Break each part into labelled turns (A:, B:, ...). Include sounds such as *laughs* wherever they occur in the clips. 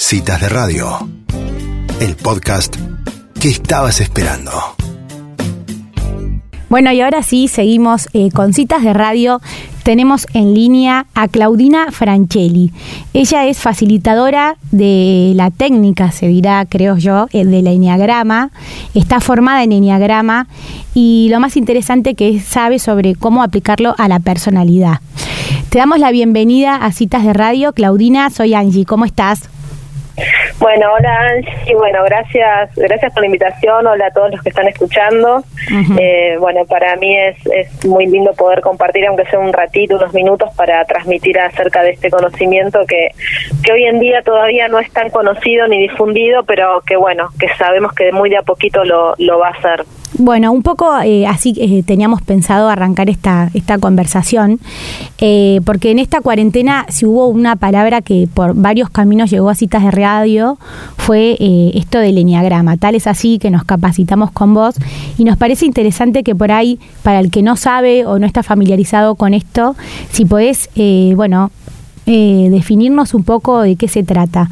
A: Citas de Radio, el podcast que estabas esperando.
B: Bueno, y ahora sí, seguimos eh, con citas de radio. Tenemos en línea a Claudina Franchelli. Ella es facilitadora de la técnica, se dirá, creo yo, eh, del Enneagrama. Está formada en Enneagrama y lo más interesante que sabe sobre cómo aplicarlo a la personalidad. Te damos la bienvenida a Citas de Radio. Claudina, soy Angie. ¿Cómo estás?
C: Bueno, hola Angie, bueno, gracias, gracias por la invitación, hola a todos los que están escuchando. eh, bueno, para mí es, es muy lindo poder compartir, aunque sea un ratito, unos minutos, para transmitir acerca de este conocimiento que, que hoy en día todavía no es tan conocido ni difundido, pero que bueno, que sabemos que muy de a poquito lo, lo va a hacer.
B: Bueno, un poco eh, así eh, teníamos pensado arrancar esta, esta conversación, eh, porque en esta cuarentena si hubo una palabra que por varios caminos llegó a citas de radio, fue eh, esto del enneagrama. Tal es así que nos capacitamos con vos y nos parece interesante que por ahí, para el que no sabe o no está familiarizado con esto, si podés, bueno, definirnos un poco de qué se trata.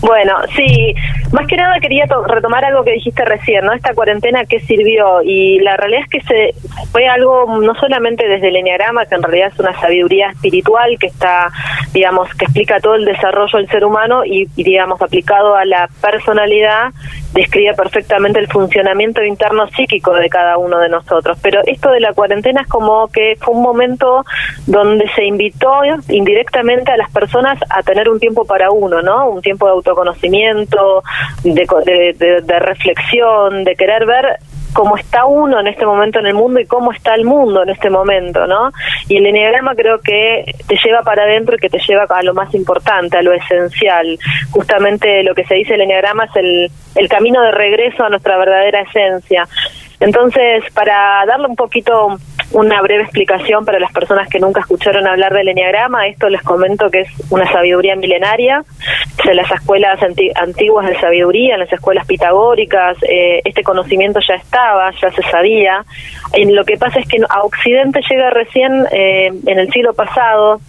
C: Bueno, sí, más que nada quería to- retomar algo que dijiste recién, ¿no? Esta cuarentena qué sirvió y la realidad es que se fue algo no solamente desde el enneagrama, que en realidad es una sabiduría espiritual que está, digamos, que explica todo el desarrollo del ser humano y, y, digamos aplicado a la personalidad describe perfectamente el funcionamiento interno psíquico de cada uno de nosotros. Pero esto de la cuarentena es como que fue un momento donde se invitó indirectamente a las personas a tener un tiempo para uno, ¿no? Un tiempo de autoconocimiento, de, de- de reflexión, de querer ver cómo está uno en este momento en el mundo y cómo está el mundo en este momento, ¿no? Y el enneagrama creo que te lleva para adentro y que te lleva a lo más importante, a lo esencial. Justamente lo que se dice el enneagrama es el, el camino de regreso a nuestra verdadera esencia. Entonces, para darle un poquito una breve explicación para las personas que nunca escucharon hablar del enneagrama, esto les comento que es una sabiduría milenaria, en las escuelas anti- antiguas de sabiduría, en las escuelas pitagóricas, eh, este conocimiento ya estaba, ya se sabía. Lo que pasa es que a Occidente llega recién eh, en el siglo pasado,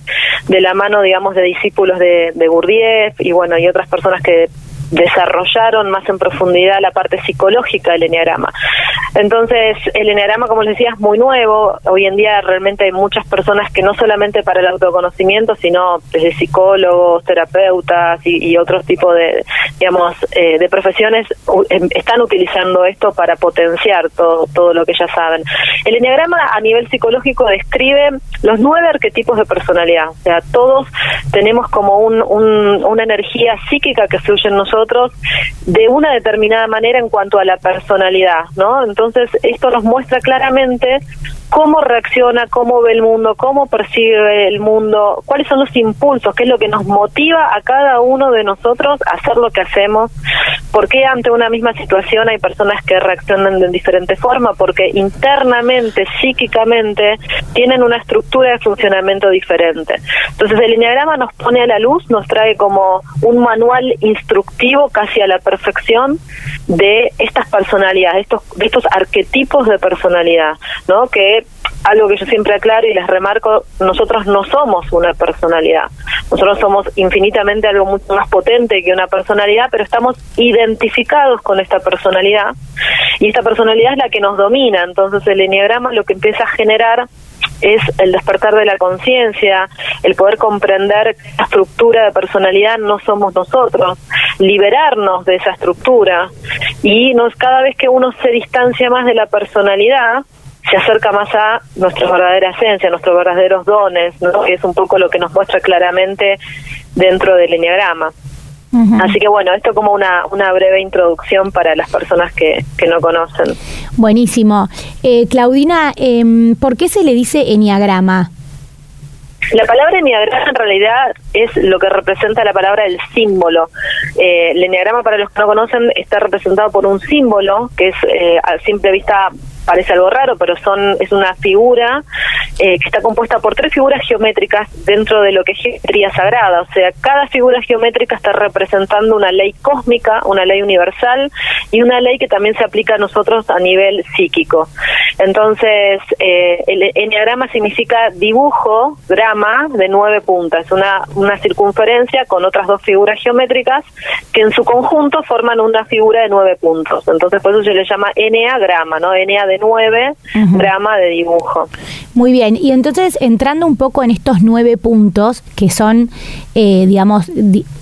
C: de la mano, digamos, de discípulos de, de Gurdjieff y bueno, y otras personas que desarrollaron más en profundidad la parte psicológica del enneagrama. Entonces, el enneagrama, como les decía, es muy nuevo. Hoy en día realmente hay muchas personas que no solamente para el autoconocimiento, sino desde psicólogos, terapeutas y, y otros tipos de, digamos, eh, de profesiones em, están utilizando esto para potenciar todo, todo lo que ya saben. El enneagrama a nivel psicológico describe los nueve arquetipos de personalidad. O sea, todos tenemos como un, un- una energía psíquica que fluye en nosotros de una determinada manera en cuanto a la personalidad, ¿no? Entonces, esto nos muestra claramente cómo reacciona, cómo ve el mundo, cómo percibe el mundo, cuáles son los impulsos, qué es lo que nos motiva a cada uno de nosotros a hacer lo que hacemos, por qué ante una misma situación hay personas que reaccionan de diferente forma, porque internamente, psíquicamente, tienen una estructura de funcionamiento diferente. Entonces el enneagrama nos pone a la luz, nos trae como un manual instructivo casi a la perfección de estas personalidades, de estos, de estos arquetipos de personalidad, ¿no? Que algo que yo siempre aclaro y les remarco, nosotros no somos una personalidad. Nosotros somos infinitamente algo mucho más potente que una personalidad, pero estamos identificados con esta personalidad y esta personalidad es la que nos domina. Entonces el enneagrama lo que empieza a generar es el despertar de la conciencia, el poder comprender que esa estructura de personalidad no somos nosotros, liberarnos de esa estructura y nos cada vez que uno se distancia más de la personalidad, se acerca más a nuestra verdadera esencia, nuestros verdaderos dones, ¿no? que es un poco lo que nos muestra claramente dentro del enneagrama. Así que bueno, esto como una, una breve introducción para las personas que, que no conocen.
B: Buenísimo. Eh, Claudina, em, ¿por qué se le dice enneagrama?
C: La palabra enneagrama en realidad es lo que representa la palabra el símbolo. Eh, el enneagrama, para los que no conocen, está representado por un símbolo que es eh, a simple vista parece algo raro, pero son es una figura eh, que está compuesta por tres figuras geométricas dentro de lo que es geometría sagrada. O sea, cada figura geométrica está representando una ley cósmica, una ley universal y una ley que también se aplica a nosotros a nivel psíquico. Entonces, eh, el enneagrama significa dibujo, grama de nueve puntas, una, una circunferencia con otras dos figuras geométricas que en su conjunto forman una figura de nueve puntos. Entonces, por eso se le llama enneagrama, ¿no? Ennea de nueve, grama de dibujo.
B: Muy bien, y entonces entrando un poco en estos nueve puntos, que son, eh, digamos,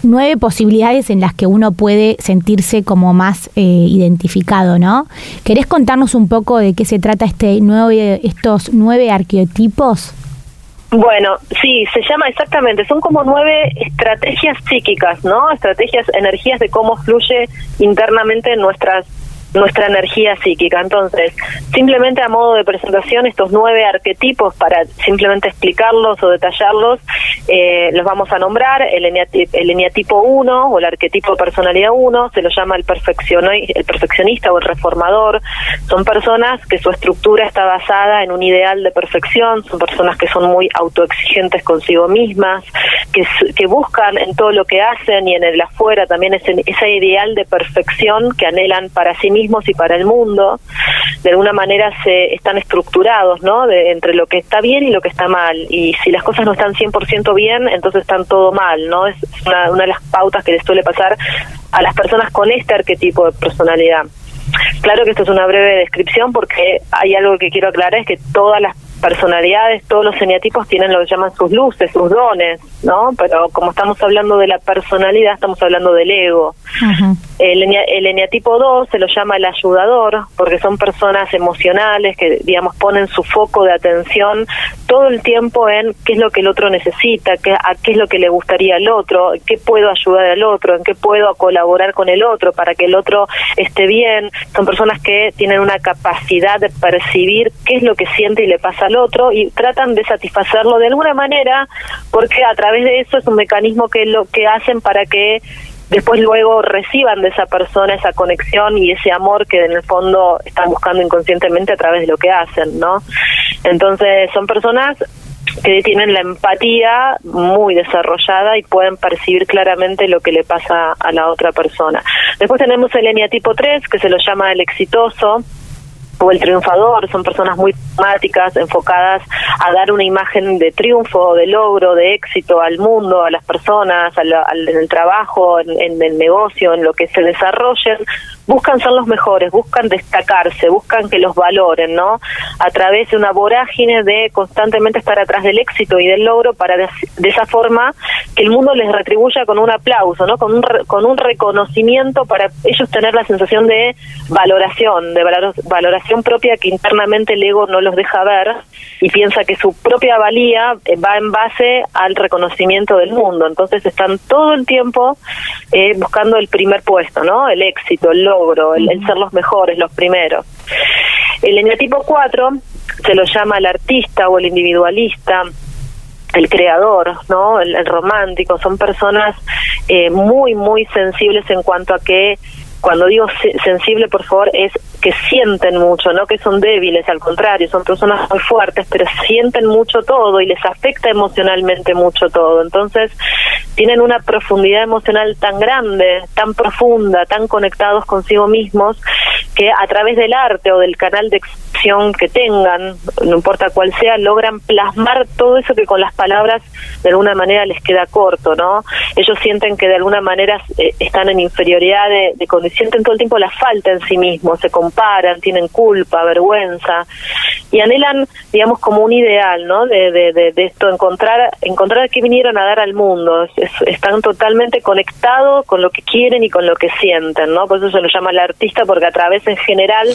B: nueve posibilidades en las que uno puede sentirse como más eh, identificado, ¿no? ¿Querés contarnos un poco de qué se trata este nueve, estos nueve arqueotipos?
C: Bueno, sí, se llama exactamente, son como nueve estrategias psíquicas, ¿no? Estrategias, energías de cómo fluye internamente nuestras nuestra energía psíquica. Entonces, simplemente a modo de presentación, estos nueve arquetipos, para simplemente explicarlos o detallarlos, eh, los vamos a nombrar. El, eneatipo 1 o el arquetipo personalidad 1 se lo llama el, el perfeccionista o el reformador. Son personas que su estructura está basada en un ideal de perfección, son personas que son muy autoexigentes consigo mismas, que, que buscan en todo lo que hacen y en el afuera también ese, ese ideal de perfección que anhelan para sí y para el mundo, de alguna manera se están estructurados, ¿no? De, entre lo que está bien y lo que está mal. Y si las cosas no están 100% bien, entonces están todo mal, ¿no? Es una, una de las pautas que les suele pasar a las personas con este arquetipo de personalidad. Claro que esto es una breve descripción porque hay algo que quiero aclarar, es que todas las personalidades, todos los eneatipos tienen lo que llaman sus luces, sus dones, ¿no? Pero como estamos hablando de la personalidad, estamos hablando del ego. El, el eneatipo 2 se lo llama el ayudador, porque son personas emocionales que, digamos, ponen su foco de atención todo el tiempo en qué es lo que el otro necesita, qué, a qué es lo que le gustaría al otro, qué puedo ayudar al otro, en qué puedo colaborar con el otro para que el otro esté bien. Son personas que tienen una capacidad de percibir qué es lo que siente y le pasa al otro y tratan de satisfacerlo de alguna manera porque a través de eso es un mecanismo que lo que hacen para que después luego reciban de esa persona esa conexión y ese amor que en el fondo están buscando inconscientemente a través de lo que hacen, ¿no? Entonces son personas que tienen la empatía muy desarrollada y pueden percibir claramente lo que le pasa a la otra persona. Después tenemos el eneatipo 3, que se lo llama el exitoso, o el triunfador, son personas muy pragmáticas, enfocadas a dar una imagen de triunfo, de logro, de éxito al mundo, a las personas, al, en el trabajo, en, en, el negocio, en lo que se desarrollen, buscan ser los mejores, buscan destacarse, buscan que los valoren, ¿no? A través de una vorágine de constantemente estar atrás del éxito y del logro para de, esa forma que el mundo les retribuya con un aplauso, ¿no? Con un, con un reconocimiento para ellos tener la sensación de valoración, de valoración propia que internamente el ego no los deja ver y piensa que su propia valía eh, va en base al reconocimiento del mundo. Entonces están todo el tiempo eh, buscando el primer puesto, ¿no? El éxito, el el, ser los mejores, los primeros. El eneatipo 4 se lo llama el artista o el individualista, el creador, ¿no? El, romántico, son personas eh, muy, muy sensibles en cuanto a que cuando digo sensible, por favor, es que sienten mucho, no que son débiles, al contrario, son personas muy fuertes, pero sienten mucho todo y les afecta emocionalmente mucho todo. Entonces, tienen una profundidad emocional tan grande, tan profunda, tan conectados consigo mismos, que a través del arte o del canal de expresión que tengan, no importa cuál sea, logran plasmar todo eso que con las palabras de alguna manera les queda corto, ¿no? Ellos sienten que de alguna manera eh, están en inferioridad de, de sienten todo el tiempo la falta en sí mismos, se comparan, tienen culpa, vergüenza y anhelan, digamos, como un ideal, ¿no? De, de, de, esto, encontrar, encontrar qué vinieron a dar al mundo. están totalmente conectados con lo que quieren y con lo que sienten, ¿no? Por eso se lo llama el artista, porque a través en general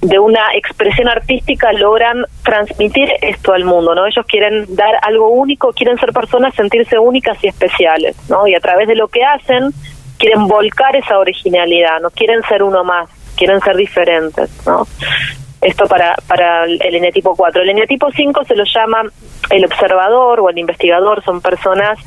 C: de una expresión artística logran transmitir esto al mundo, ¿no? Ellos quieren dar algo único, quieren ser personas, sentirse únicas y especiales, ¿no? Y a través de lo que hacen, quieren volcar esa originalidad, no quieren ser uno más, quieren ser diferentes, ¿no? Esto para, para el eneatipo 4. El eneatipo 5 se lo llama el observador o el investigador, son personas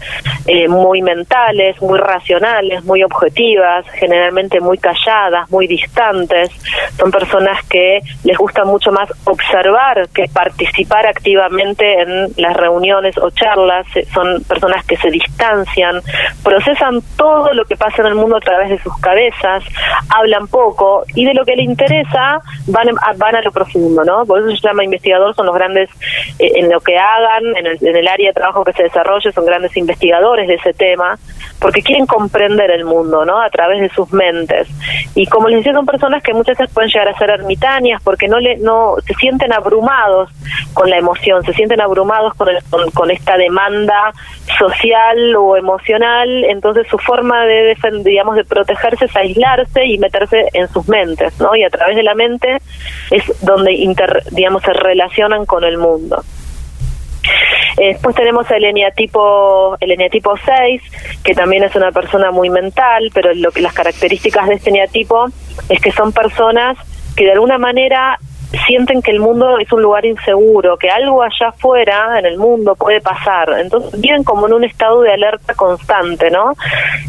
C: eh, muy mentales, muy racionales, muy objetivas, generalmente muy calladas, muy distantes. Son personas que les gusta mucho más observar que participar activamente en las reuniones o charlas. Son personas que se distancian, procesan todo lo que pasa en el mundo a través de sus cabezas, hablan poco y de lo que le interesa van, van a lo profundo, ¿no? Por eso se llama investigador, son los grandes eh, en lo que hagan, en el, en el área de trabajo que se desarrolle, son grandes investigadores de ese tema, porque quieren comprender el mundo, ¿no? A través de sus mentes. Y como les decía, son personas que muchas veces pueden llegar a ser ermitañas porque no le no se sienten abrumados con la emoción, se sienten abrumados con, con, esta demanda social o emocional, entonces su forma de digamos de protegerse es aislarse y meterse en sus mentes, ¿no? Y a través de la mente es donde inter, digamos se relacionan con el mundo. Eh, después tenemos el eneatipo, el eneatipo 6, que también es una persona muy mental, pero lo que las características de este eneatipo es que son personas que de alguna manera sienten que el mundo es un lugar inseguro, que algo allá afuera en el mundo puede pasar. Entonces viven como en un estado de alerta constante, ¿no?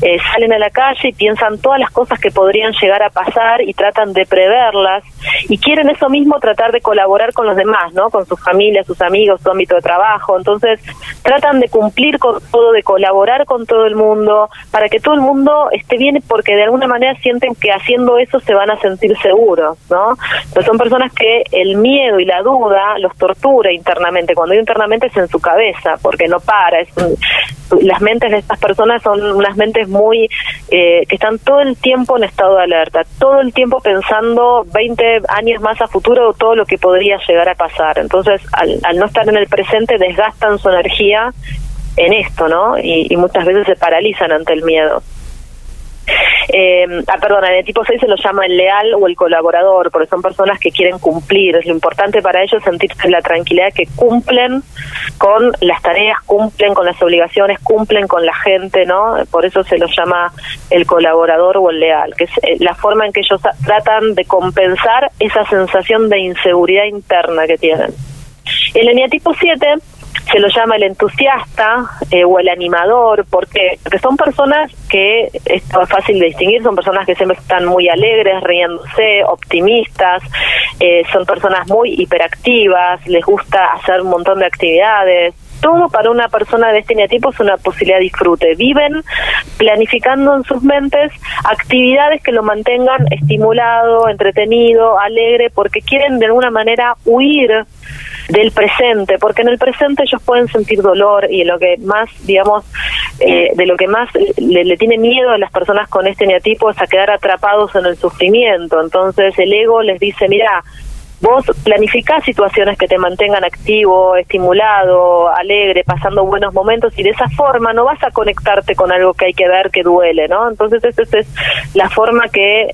C: Eh, salen a la calle y piensan todas las cosas que podrían llegar a pasar y tratan de preverlas y quieren eso mismo tratar de colaborar con los demás, ¿no? Con sus familias, sus amigos, su ámbito de trabajo. Entonces tratan de cumplir con todo, de colaborar con todo el mundo para que todo el mundo esté bien porque de alguna manera sienten que haciendo eso se van a sentir seguros, ¿no? Entonces son personas que el miedo y la duda los tortura internamente. Cuando digo internamente es en su cabeza, porque no para. Es las mentes de estas personas son unas mentes muy eh, que están todo el tiempo en estado de alerta, todo el tiempo pensando 20 años más a futuro todo lo que podría llegar a pasar. Entonces, al, al no estar en el presente, desgastan su energía en esto, ¿no? y muchas veces se paralizan ante el miedo. Eh, ah, perdona, en el tipo 6 se lo llama el leal o el colaborador, porque son personas que quieren cumplir. Es lo importante para ellos sentirse la tranquilidad que cumplen con las tareas, cumplen con las obligaciones, cumplen con la gente, ¿no? Por eso se lo llama el colaborador o el leal, que es eh, la forma en que ellos tratan de compensar esa sensación de inseguridad interna que tienen. El eneatipo 7 se lo llama el entusiasta eh, o el animador, porque, porque son personas que, es fácil de distinguir, son personas que siempre están muy alegres, riéndose, optimistas, eh, son personas muy hiperactivas, les gusta hacer un montón de actividades, todo para una persona de este neatipo es una posibilidad de disfrute. Viven planificando en sus mentes actividades que lo mantengan estimulado, entretenido, alegre, porque quieren de alguna manera huir del presente, porque en el presente ellos pueden sentir dolor y lo que más, digamos, eh, de lo que más le, tiene miedo a las personas con este neatipo es a quedar atrapados en el sufrimiento. Entonces el ego les dice, mira, vos planificás situaciones que te mantengan activo, estimulado, alegre, pasando buenos momentos y de esa forma no vas a conectarte con algo que hay que ver que duele, ¿no? Entonces esa es la forma que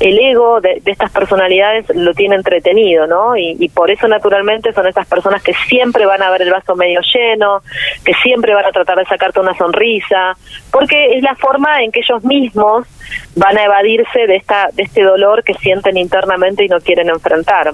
C: el ego de, estas personalidades lo tiene entretenido, ¿no? Y, por eso naturalmente son esas personas que siempre van a ver el vaso medio lleno, que siempre van a tratar de sacarte una sonrisa, porque es la forma en que ellos mismos van a evadirse de esta de este dolor que sienten internamente y no quieren enfrentar.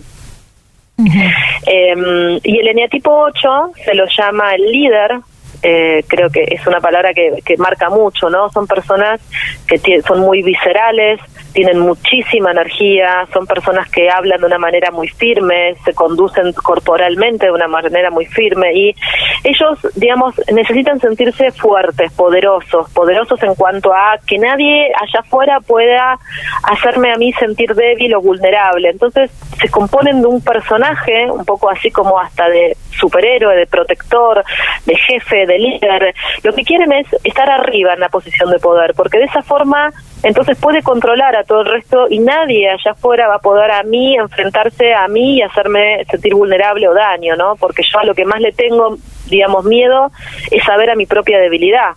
C: Em, y el eneatipo 8 se lo llama el líder, eh, creo que es una palabra que, que marca mucho, ¿no? Son personas que son muy viscerales, tienen muchísima energía, son personas que hablan de una manera muy firme, se conducen corporalmente de una manera muy firme y ellos, digamos, necesitan sentirse fuertes, poderosos, poderosos en cuanto a que nadie allá afuera pueda hacerme a mí sentir débil o vulnerable. Entonces se componen de un personaje, un poco así como hasta de superhéroe, de protector, de jefe, de líder. Lo que quieren es estar arriba en la posición de poder, porque de esa forma entonces puede controlar a todo el resto y nadie allá afuera va a poder a mí enfrentarse a mí y hacerme sentir vulnerable o daño, ¿no? Porque yo a lo que más le tengo, digamos, miedo es saber a mi propia debilidad.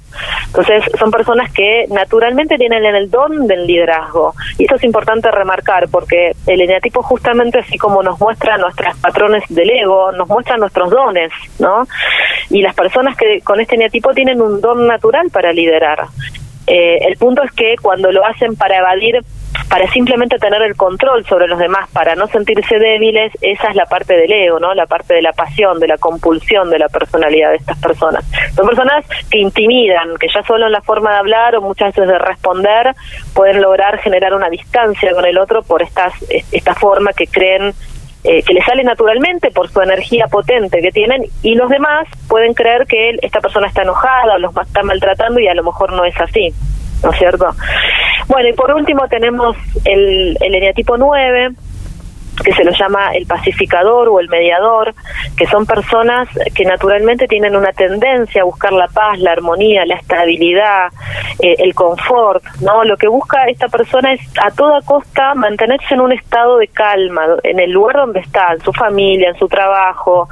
C: Entonces son personas que naturalmente tienen el don del liderazgo y esto es importante remarcar porque el eneatipo justamente así como nos muestra nuestros patrones del ego, nos muestra nuestros dones, ¿no? Y las personas que con este eneatipo tienen un don natural para liderar. Eh, el punto es que cuando lo hacen para evadir para simplemente tener el control sobre los demás, para no sentirse débiles, esa es la parte del ego, ¿no? La parte de la pasión, de la compulsión de la personalidad de estas personas. Son personas que intimidan, que ya solo en la forma de hablar o muchas veces de responder pueden lograr generar una distancia con el otro por estas esta forma que creen eh, que le sale naturalmente por su energía potente que tienen y los demás pueden creer que esta persona está enojada o los está maltratando y a lo mejor no es así, ¿no es cierto? Bueno, y por último tenemos el, el eneatipo 9, que se lo llama el pacificador o el mediador, que son personas que naturalmente tienen una tendencia a buscar la paz, la armonía, la estabilidad, eh, el confort, ¿no? Lo que busca esta persona es a toda costa mantenerse en un estado de calma, en el lugar donde está, en su familia, en su trabajo,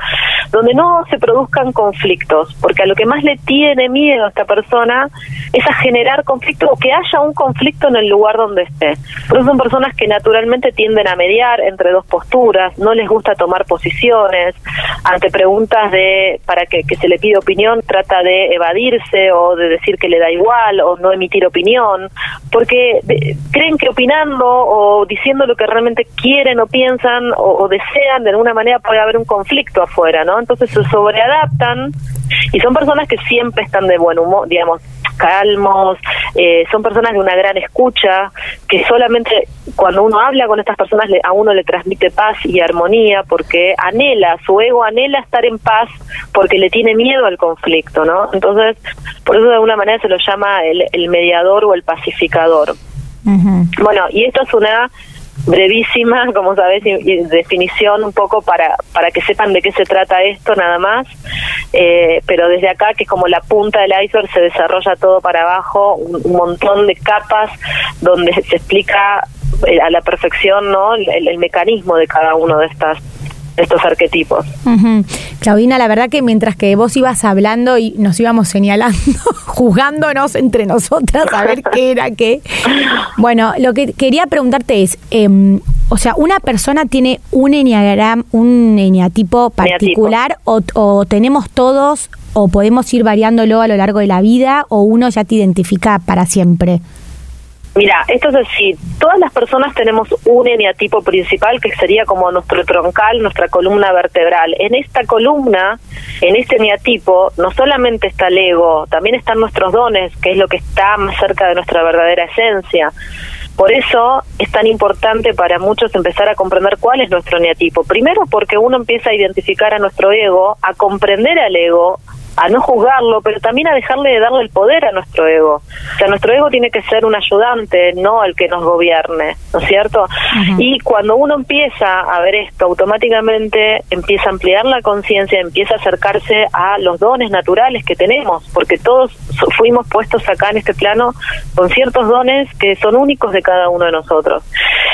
C: donde no se produzcan conflictos, porque a lo que más le tiene miedo a esta persona es a generar conflicto o que haya un conflicto en el lugar donde esté. Por eso son personas que naturalmente tienden a mediar entre dos posturas, no les gusta tomar posiciones, ante preguntas de para que, se le pide opinión trata de evadirse o de decir que le da igual o no emitir opinión, porque creen que opinando o diciendo lo que realmente quieren o piensan o desean de alguna manera puede haber un conflicto afuera, ¿no? Entonces se sobreadaptan y son personas que siempre están de buen humor, digamos, calmos, eh, son personas de una gran escucha, que solamente cuando uno habla con estas personas a uno le transmite paz y armonía porque anhela, su ego anhela estar en paz porque le tiene miedo al conflicto, ¿no? Entonces, por eso de alguna manera se lo llama el, el mediador o el pacificador. Bueno, y esto es una brevísima, como sabes, definición un poco para, para que sepan de qué se trata esto nada más, eh, pero desde acá, que es como la punta del iceberg, se desarrolla todo para abajo, un, montón de capas donde se explica eh, a la perfección no el, mecanismo de cada uno de estas estos arquetipos.
B: Claudina, la verdad que mientras que vos ibas hablando y nos íbamos señalando, *laughs* juzgándonos entre nosotras a ver qué era qué. Bueno, lo que quería preguntarte es, em, o sea, ¿una persona tiene un enneagrama, un eneatipo particular o, o tenemos todos o podemos ir variándolo a lo largo de la vida o uno ya te identifica para siempre?
C: Mira, esto es así, todas las personas tenemos un eneatipo principal que sería como nuestro troncal, nuestra columna vertebral. En esta columna, en este eneatipo, no solamente está el ego, también están nuestros dones, que es lo que está más cerca de nuestra verdadera esencia. Por eso es tan importante para muchos empezar a comprender cuál es nuestro eneatipo. Primero porque uno empieza a identificar a nuestro ego, a comprender al ego, a no juzgarlo, pero también a dejarle de darle el poder a nuestro ego. O sea, nuestro ego tiene que ser un ayudante, no el que nos gobierne, ¿no es cierto? Y cuando uno empieza a ver esto, automáticamente empieza a ampliar la conciencia, empieza a acercarse a los dones naturales que tenemos, porque todos fuimos puestos acá en este plano con ciertos dones que son únicos de cada uno de nosotros.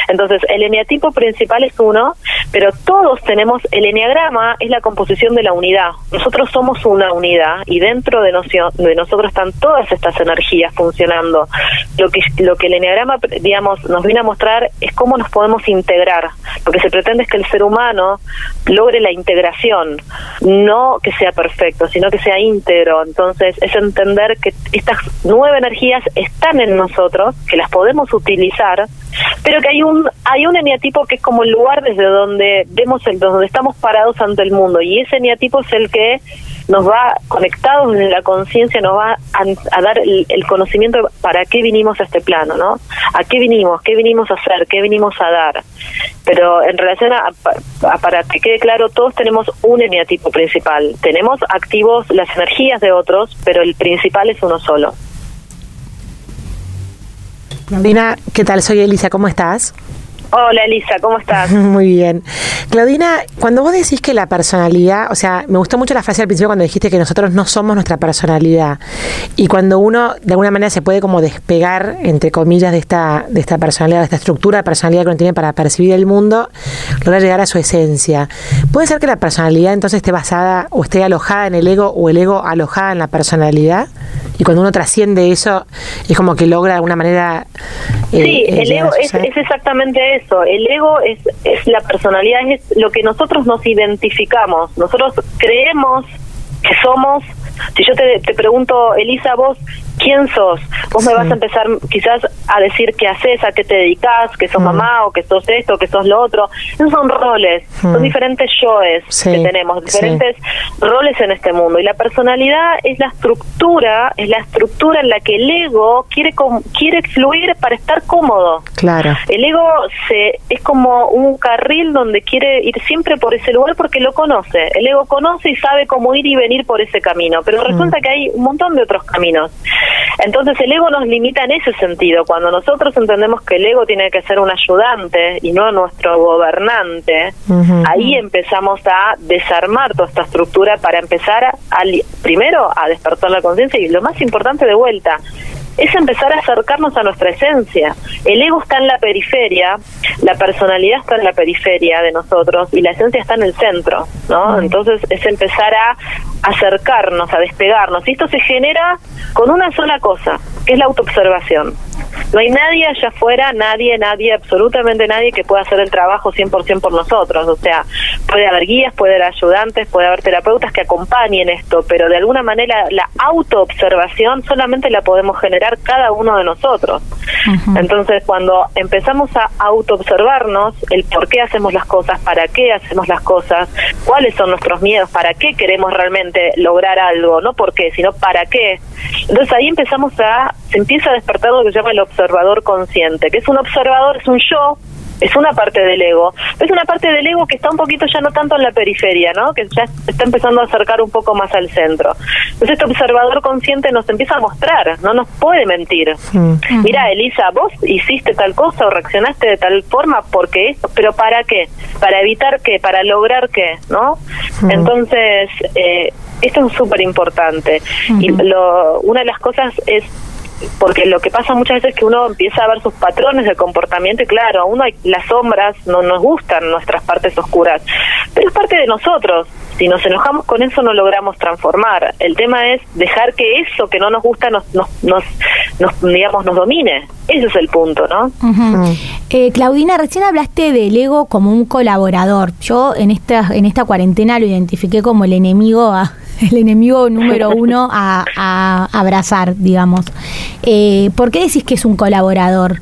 C: Entonces, el eneatipo principal es uno, pero todos tenemos, el eneagrama es la composición de la unidad. Nosotros somos una unidad y dentro de, de nosotros están todas estas energías funcionando. Lo que, lo que el eneagrama, digamos, nos viene a mostrar es cómo nos podemos integrar. Lo que se pretende es que el ser humano logre la integración, no que sea perfecto, sino que sea íntegro. Entonces, es entender que estas nueve energías están en nosotros, que las podemos utilizar, pero que hay un hay un eneatipo que es como el lugar desde donde vemos el donde estamos parados ante el mundo y ese eneatipo es el que nos va conectados desde la conciencia nos va a, dar el, conocimiento para qué vinimos a este plano no a qué vinimos qué vinimos a hacer qué vinimos a dar pero en relación a, para que quede claro todos tenemos un eneatipo principal tenemos activos las energías de otros pero el principal es uno solo
D: Claudina, ¿qué tal? Soy Elisa, ¿cómo estás?
C: Hola Elisa, ¿cómo estás? *laughs*
D: Muy bien. Claudina, cuando vos decís que la personalidad, o sea, me gustó mucho la frase al principio cuando dijiste que nosotros no somos nuestra personalidad y cuando uno de alguna manera se puede como despegar, entre comillas, de esta, de esta personalidad, de esta estructura de personalidad que uno tiene para percibir el mundo, logra llegar a su esencia. ¿Puede ser que la personalidad entonces esté basada o esté alojada en el ego o el ego alojada en la personalidad? Y cuando uno trasciende eso, es como que logra de alguna manera...
C: Eh, sí, eh, el ego es, exactamente eso. El ego es, es la personalidad, es lo que nosotros nos identificamos. Nosotros creemos que somos... Si yo te, te pregunto, Elisa, vos, quién sos. Vos me vas a empezar quizás a decir qué haces, a qué te dedicas, que sos mamá o que sos esto, que sos lo otro. Esos son roles, son diferentes yoes que tenemos, diferentes roles en este mundo. Y la personalidad es la estructura, es la estructura en la que el ego quiere quiere fluir para estar cómodo.
D: Claro.
C: El ego se es como un carril donde quiere ir siempre por ese lugar porque lo conoce. El ego conoce y sabe cómo ir y venir por ese camino, pero resulta que hay un montón de otros caminos. Entonces el ego nos limita en ese sentido. Cuando nosotros entendemos que el ego tiene que ser un ayudante y no nuestro gobernante, ahí empezamos a desarmar toda esta estructura para empezar a, primero a despertar la conciencia y lo más importante de vuelta, es empezar a acercarnos a nuestra esencia. El ego está en la periferia, la personalidad está en la periferia de nosotros y la esencia está en el centro, ¿no? Entonces es empezar a acercarnos, a despegarnos. Y esto se genera con una sola cosa, que es la autoobservación. No hay nadie allá afuera, nadie, nadie, absolutamente nadie que pueda hacer el trabajo 100% por nosotros. O sea, puede haber guías, puede haber ayudantes, puede haber terapeutas que acompañen esto, pero de alguna manera la autoobservación solamente la podemos generar cada uno de nosotros. Entonces, cuando empezamos a autoobservarnos, el por qué hacemos las cosas, para qué hacemos las cosas, cuáles son nuestros miedos, para qué queremos realmente lograr algo, no por qué, sino para qué. Entonces ahí empezamos a, se empieza a despertar lo que se llama el observador consciente, que es un observador, es un yo, es una parte del ego, pero es una parte del ego que está un poquito ya no tanto en la periferia, ¿no? Que ya está empezando a acercar un poco más al centro. Entonces este observador consciente nos empieza a mostrar, no nos puede mentir. Mm. Mira, Elisa, vos hiciste tal cosa o reaccionaste de tal forma porque esto, pero ¿para qué? Para evitar qué, para lograr qué, ¿no? Entonces, eh, esto es súper importante. Y lo, una de las cosas es porque lo que pasa muchas veces es que uno empieza a ver sus patrones de comportamiento y claro, a uno hay, las sombras no nos gustan nuestras partes oscuras, pero es parte de nosotros. Si nos enojamos con eso no logramos transformar. El tema es dejar que eso que no nos gusta nos, nos, nos, digamos, nos domine. Ese es el punto, ¿no?
B: eh, Claudina, recién hablaste del ego como un colaborador. Yo en esta, en esta cuarentena lo identifiqué como el enemigo a, el enemigo número *laughs* uno a, abrazar, digamos. Eh, ¿Por qué decís que es un colaborador?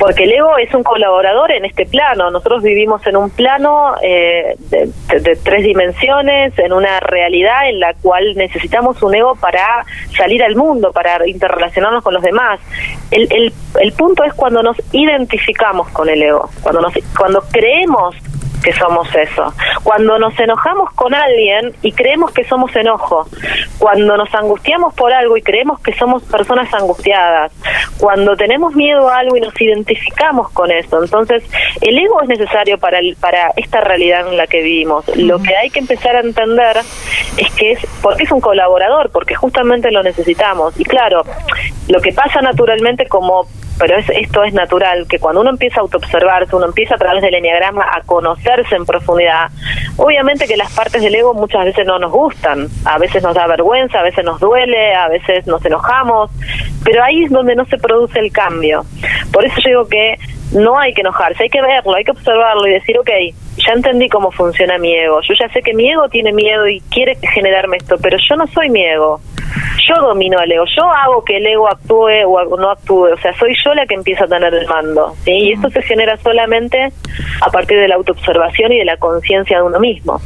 C: porque el ego es un colaborador en este plano. Nosotros vivimos en un plano eh, de, tres dimensiones, en una realidad en la cual necesitamos un ego para salir al mundo, para interrelacionarnos con los demás. El, el, el punto es cuando nos identificamos con el ego, cuando, nos, cuando creemos que somos eso. Cuando nos enojamos con alguien y creemos que somos enojo, cuando nos angustiamos por algo y creemos que somos personas angustiadas, cuando tenemos miedo a algo y nos identificamos con eso. Entonces, el ego es necesario para el, para esta realidad en la que vivimos. Lo que hay que empezar a entender es que es porque es un colaborador, porque justamente lo necesitamos. Y claro, lo que pasa naturalmente como pero es, esto es natural, que cuando uno empieza a autoobservarse, uno empieza a través del enneagrama a conocerse en profundidad, obviamente que las partes del ego muchas veces no nos gustan, a veces nos da vergüenza, a veces nos duele, a veces nos enojamos, pero ahí es donde no se produce el cambio. Por eso yo digo que no hay que enojarse, hay que verlo, hay que observarlo y decir, ok, ya entendí cómo funciona mi ego, yo ya sé que mi ego tiene miedo y quiere generarme esto, pero yo no soy mi ego, yo domino al ego, yo hago que el ego actúe o no actúe, o sea, soy yo la que empieza a tener el mando, ¿sí? Y esto se genera solamente a partir de la autoobservación y de la conciencia de uno mismo.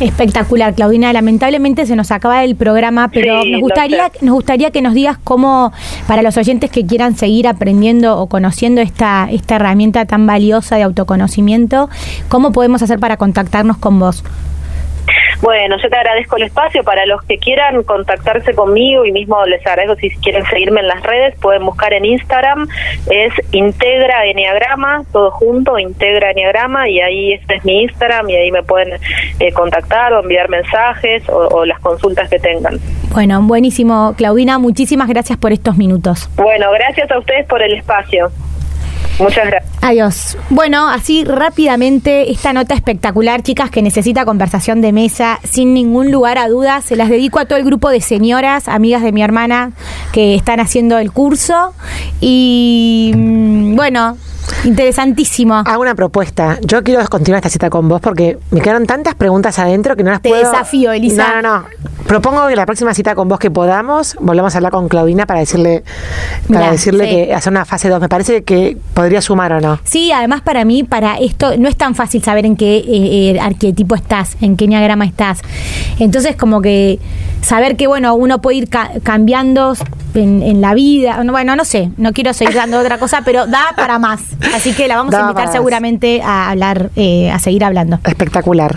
B: Espectacular, Claudina. Lamentablemente se nos acaba el programa, pero nos gustaría nos gustaría que nos digas cómo para los oyentes que quieran seguir aprendiendo o conociendo esta esta herramienta tan valiosa de autoconocimiento, cómo podemos hacer para contactarnos con vos.
C: Bueno, yo te agradezco el espacio. Para los que quieran contactarse conmigo y mismo les agradezco si quieren seguirme en las redes, pueden buscar en Instagram, es Integra Enneagrama, todo junto, Integra Enneagrama, y ahí este es mi Instagram y ahí me pueden eh, contactar o enviar mensajes o, o las consultas que tengan.
B: Bueno, buenísimo, Claudina, muchísimas gracias por estos minutos.
C: Bueno, gracias a ustedes por el espacio. Muchas gracias.
B: Adiós. Bueno, así rápidamente, esta nota espectacular, chicas, que necesita conversación de mesa, sin ningún lugar a dudas, se las dedico a todo el grupo de señoras, amigas de mi hermana, que están haciendo el curso. Y mm, bueno, Interesantísimo.
D: Hago una propuesta. Yo quiero continuar esta cita con vos porque me quedaron tantas preguntas adentro que no las
B: Te
D: puedo.
B: desafío, Elisa.
D: No, no, no. Propongo que la próxima cita con vos que podamos, volvamos a hablar con Claudina para decirle, para
B: Mirá,
D: decirle
B: sí.
D: que hacer una fase 2. Me parece que podría sumar o no.
B: Sí, además para mí, para esto, no es tan fácil saber en qué eh, eh, arquetipo estás, en qué enneagrama estás. Entonces, como que saber que, bueno, uno puede ir ca- cambiando en, en la vida. No, Bueno, no sé, no quiero seguir dando otra cosa, pero da para más. Así que la vamos
D: Da
B: a invitar seguramente a hablar, eh, a seguir hablando.
D: Espectacular.